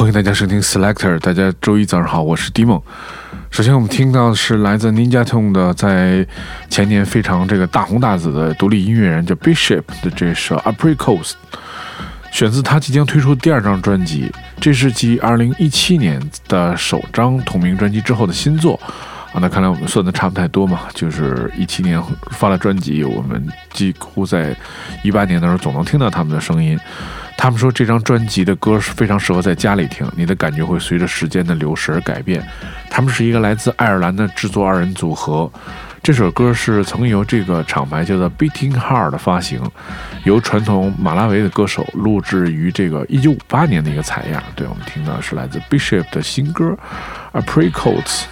欢迎大家收听 Selector，大家周一早上好，我是 d i m o 首先我们听到的是来自 Ninja Tune 的，在前年非常这个大红大紫的独立音乐人叫 Bishop 的这首 Apricot，选自他即将推出第二张专辑，这是继2017年的首张同名专辑之后的新作。啊，那看来我们算的差不太多嘛，就是一七年发了专辑，我们几乎在一八年的时候总能听到他们的声音。他们说这张专辑的歌是非常适合在家里听，你的感觉会随着时间的流逝而改变。他们是一个来自爱尔兰的制作二人组合，这首歌是曾由这个厂牌叫做 Beating Heart 发行，由传统马拉维的歌手录制于这个一九五八年的一个采样。对我们听到的是来自 Bishop 的新歌 Apricots。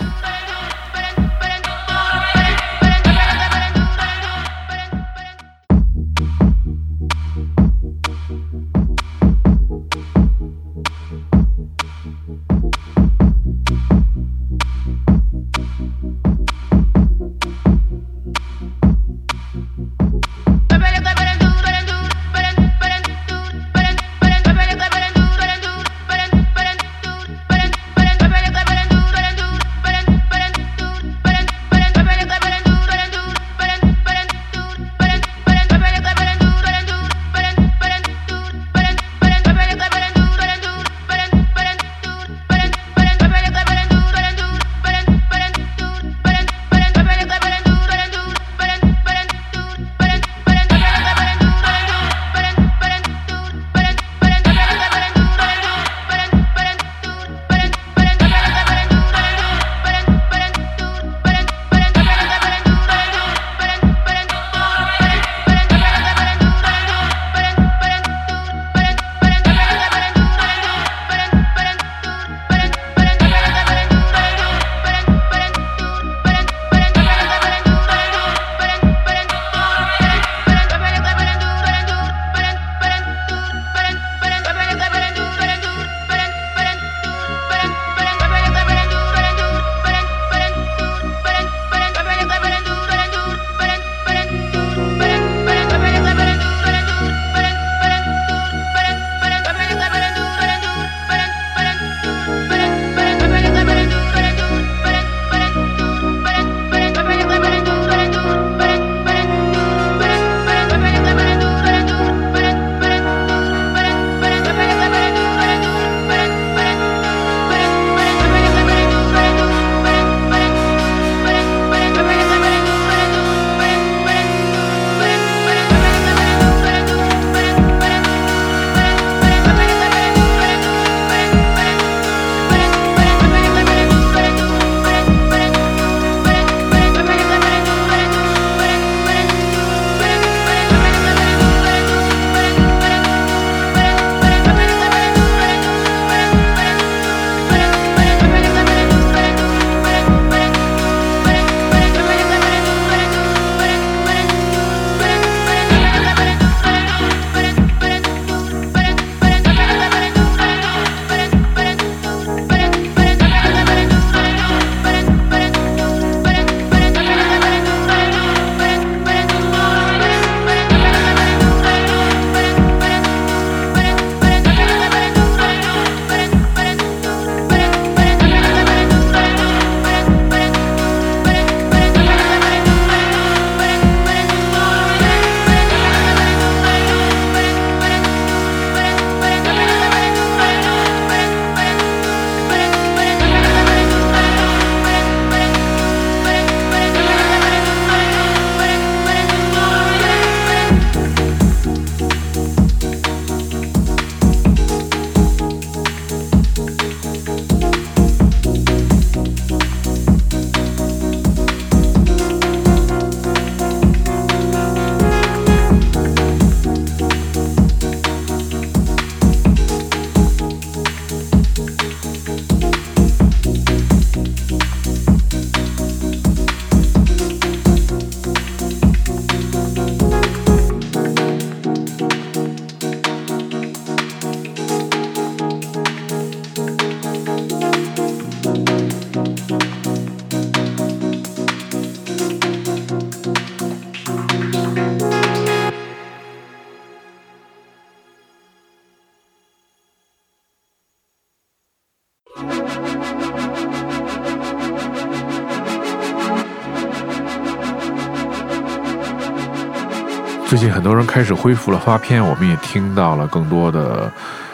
最近很多人开始恢复了发片，我们也听到了更多的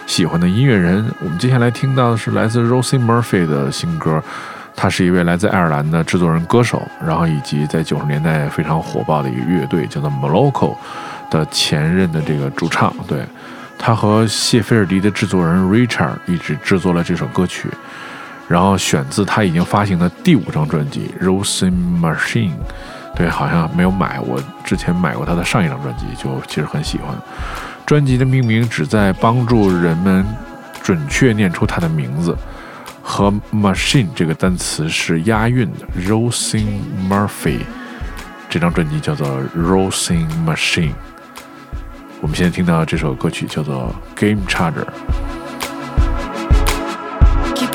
喜欢的音乐人。我们接下来听到的是来自 Rosie Murphy 的新歌，他是一位来自爱尔兰的制作人、歌手，然后以及在九十年代非常火爆的一个乐队叫做 Moloko 的前任的这个主唱。对他和谢菲尔迪的制作人 Richard 一直制作了这首歌曲，然后选自他已经发行的第五张专辑 Rosie Machine。对，好像没有买。我之前买过他的上一张专辑，就其实很喜欢。专辑的命名旨在帮助人们准确念出他的名字，和 machine 这个单词是押韵的。Rosin Murphy 这张专辑叫做 Rosin Machine。我们现在听到这首歌曲叫做 Game Charger。keep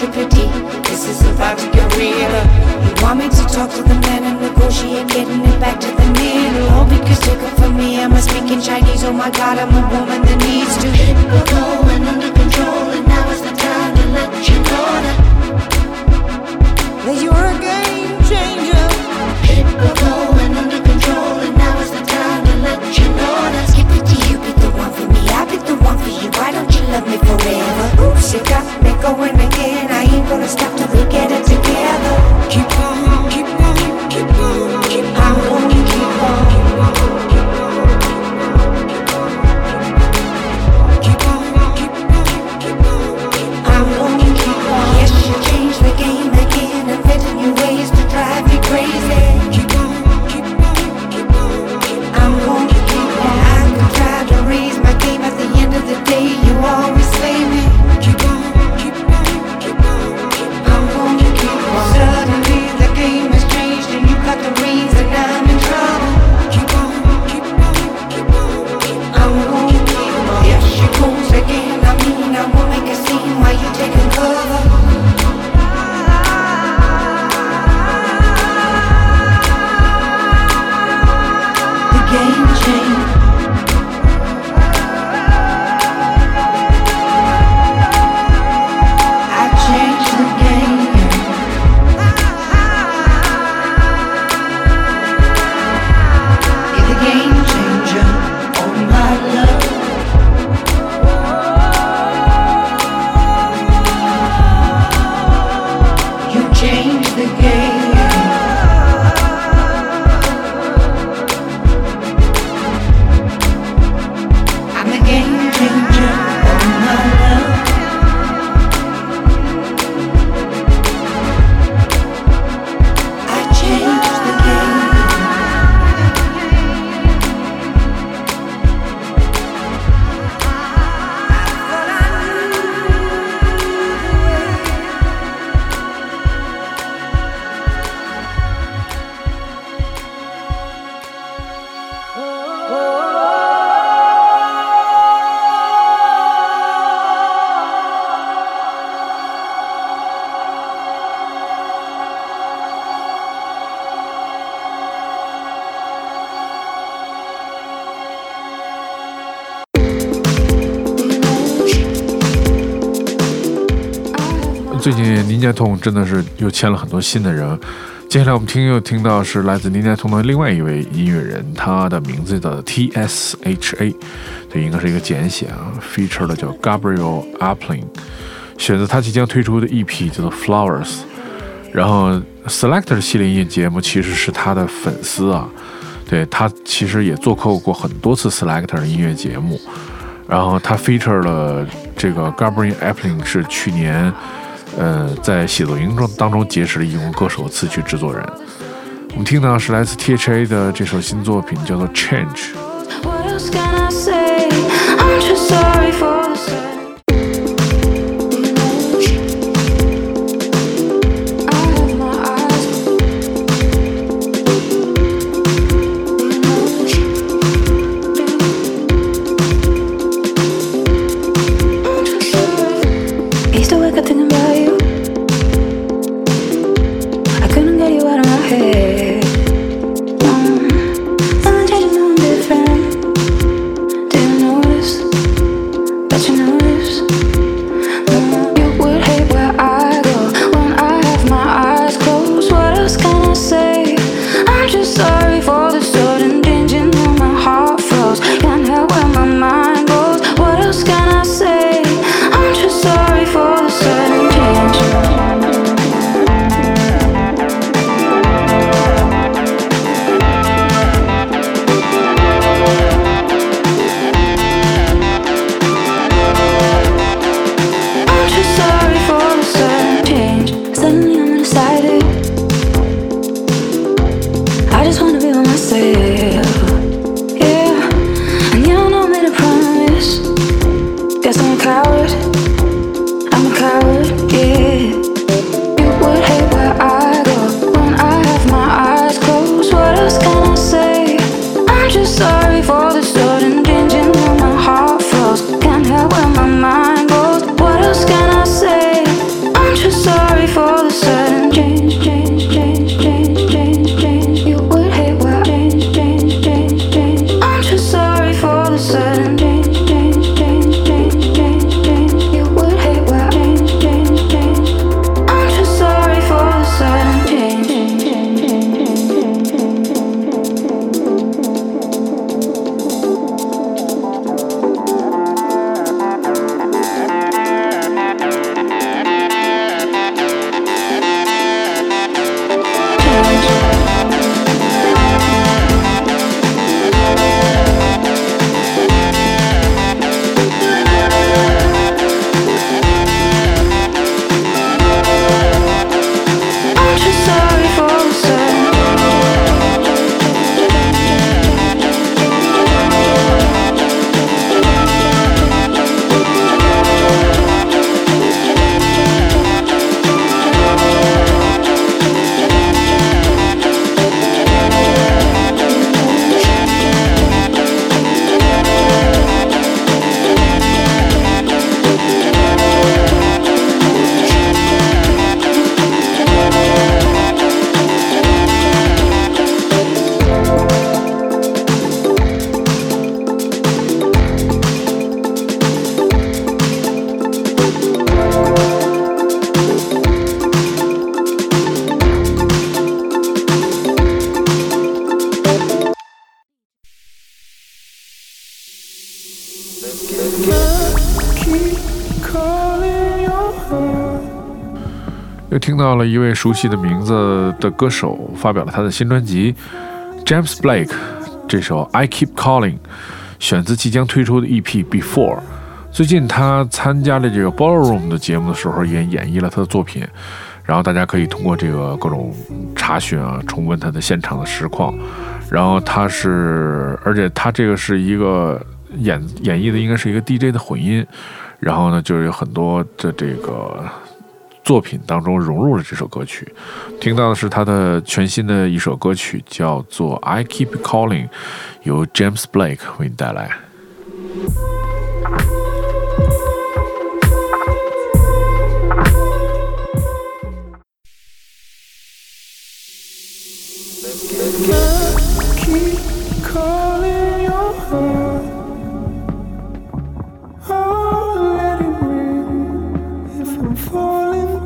Triple D, this is about to you real. You want me to talk to the man and negotiate getting it back to the middle. All because up for me, I'm a speaking Chinese? Oh my god, I'm a woman that needs to hit the forever. Oops, you got me going again. I ain't gonna stop till we get it together. Keep on. 最近 Ninja Tune 真的是又签了很多新的人。接下来我们听又听到是来自 Ninja Tune 的另外一位音乐人，他的名字叫做 T S H A，这应该是一个简写啊。Feature 的叫 Gabriel Appling，选择他即将推出的 EP 叫做 Flowers。然后 Selector 系列音乐节目其实是他的粉丝啊，对他其实也做客过很多次 Selector 音乐节目。然后他 feature 了这个 Gabriel Appling 是去年。呃，在写作营中当中结识了英国歌手、词曲制作人。我们听到是来自 T.H.A 的这首新作品，叫做《Change》。一位熟悉的名字的歌手发表了他的新专辑，James Blake，这首《I Keep Calling》选自即将推出的 EP Before。最近他参加了这个 Ballroom 的节目的时候，也演绎了他的作品，然后大家可以通过这个各种查询啊，重温他的现场的实况。然后他是，而且他这个是一个演演绎的，应该是一个 DJ 的混音。然后呢，就是有很多的这个。作品当中融入了这首歌曲，听到的是他的全新的一首歌曲，叫做《I Keep Calling》，由 James Blake 为你带来。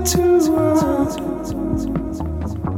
to us.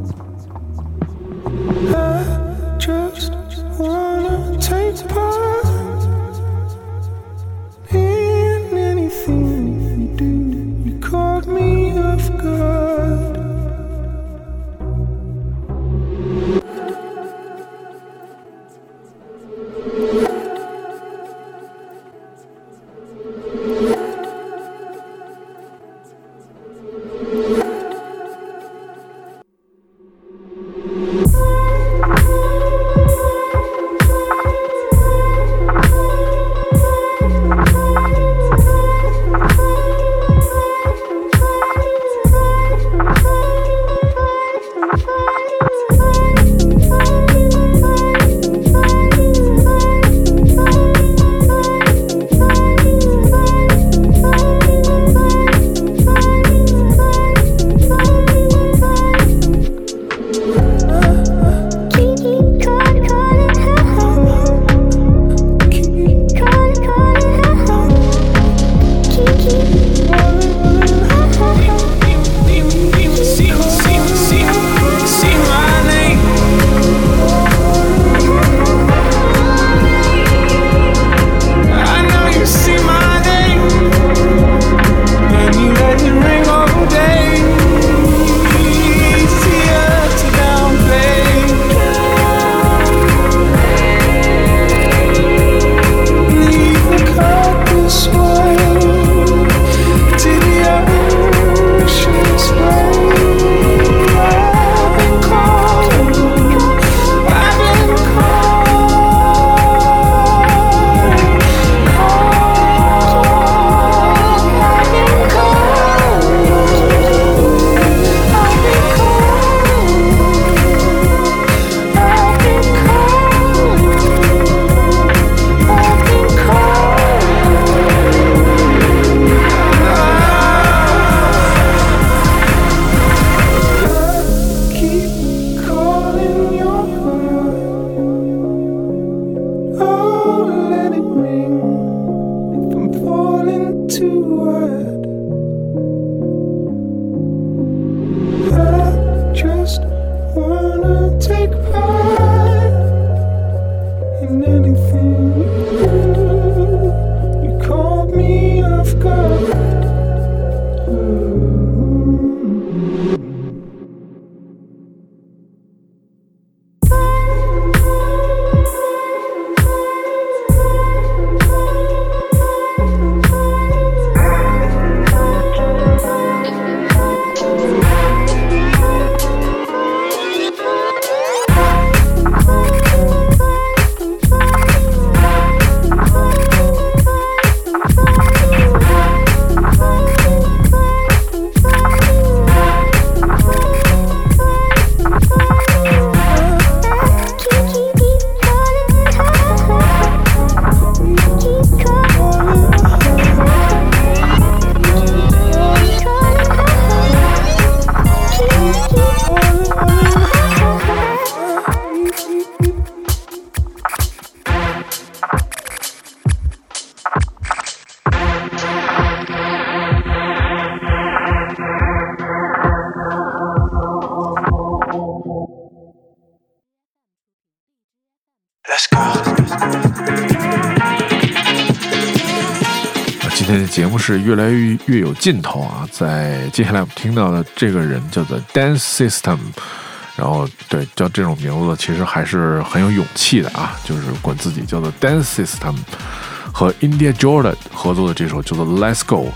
是越来越越有劲头啊！在接下来我们听到的这个人叫做 Dance System，然后对叫这种名字其实还是很有勇气的啊，就是管自己叫做 Dance System，和 India Jordan 合作的这首叫做 Let's Go。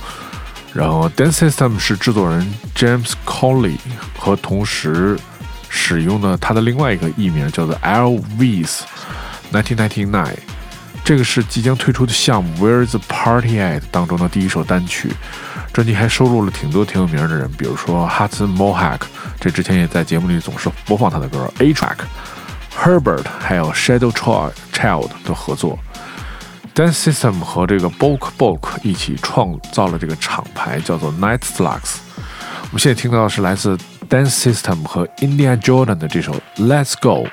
然后 Dance System 是制作人 James Colley 和同时使用的他的另外一个艺名叫做 lvis 1999。这个是即将推出的项目《Where's the Party At》当中的第一首单曲，专辑还收录了挺多挺有名的人，比如说 Hudson Mohawk，这之前也在节目里总是播放他的歌，A Track、Herbert，还有 Shadow Child 的合作。Dance System 和这个 Bulk Bulk 一起创造了这个厂牌，叫做 Night Flux。我们现在听到的是来自 Dance System 和 India Jordan 的这首 Let's Go。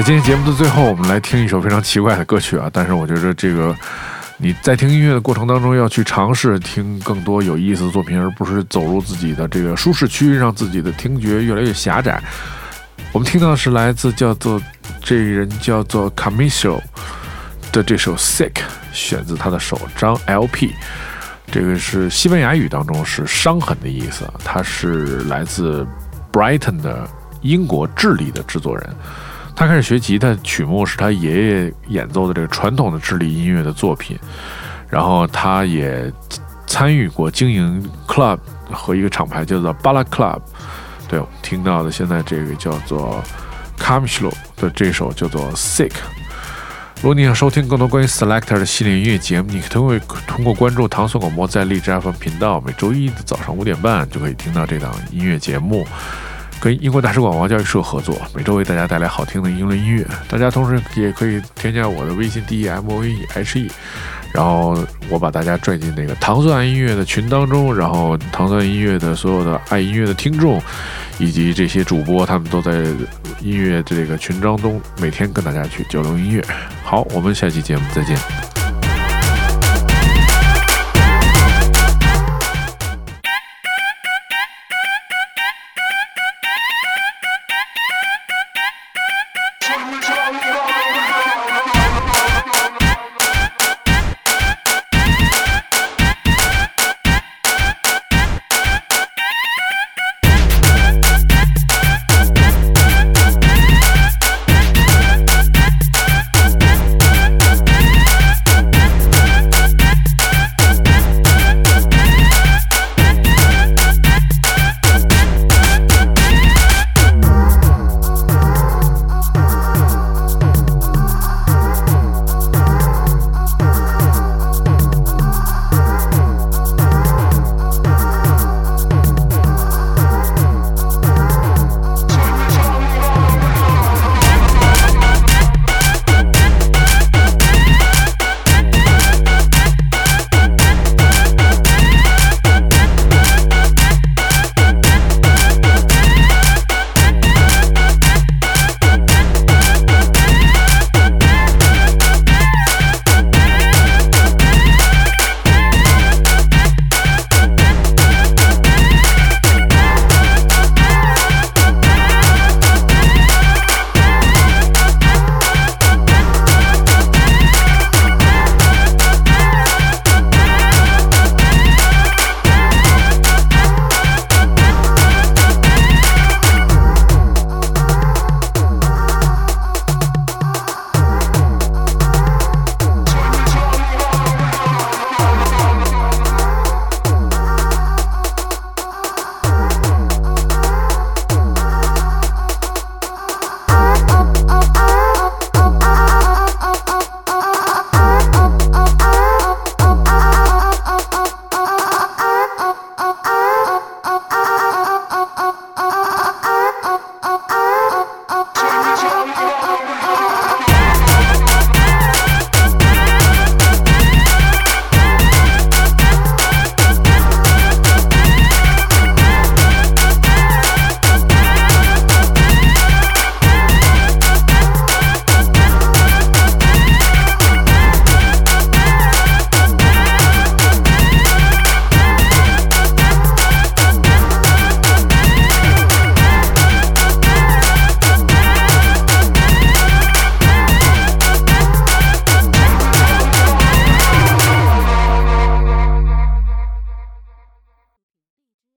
在今天节目的最后，我们来听一首非常奇怪的歌曲啊！但是我觉得这个你在听音乐的过程当中，要去尝试听更多有意思的作品，而不是走入自己的这个舒适区，让自己的听觉越来越狭窄。我们听到的是来自叫做这人叫做 Camisio 的这首 Sick，选自他的首张 LP。这个是西班牙语当中是伤痕的意思，他是来自 Brighton 的英国智利的制作人。他开始学吉他，曲目是他爷爷演奏的这个传统的智利音乐的作品。然后他也参与过经营 club 和一个厂牌叫做 Bala Club。对，我们听到的现在这个叫做 Camilo 的这首叫做 Sick。如果你想收听更多关于 Selector 的系列音乐节目，你可以通过关注唐宋广播在荔枝 FM 频道，每周一的早上五点半就可以听到这档音乐节目。跟英国大使馆王教育社合作，每周为大家带来好听的英伦音乐。大家同时也可以添加我的微信 d e m o e h e，然后我把大家拽进那个糖蒜音乐的群当中，然后糖蒜音乐的所有的爱音乐的听众，以及这些主播，他们都在音乐这个群当中，每天跟大家去交流音乐。好，我们下期节目再见。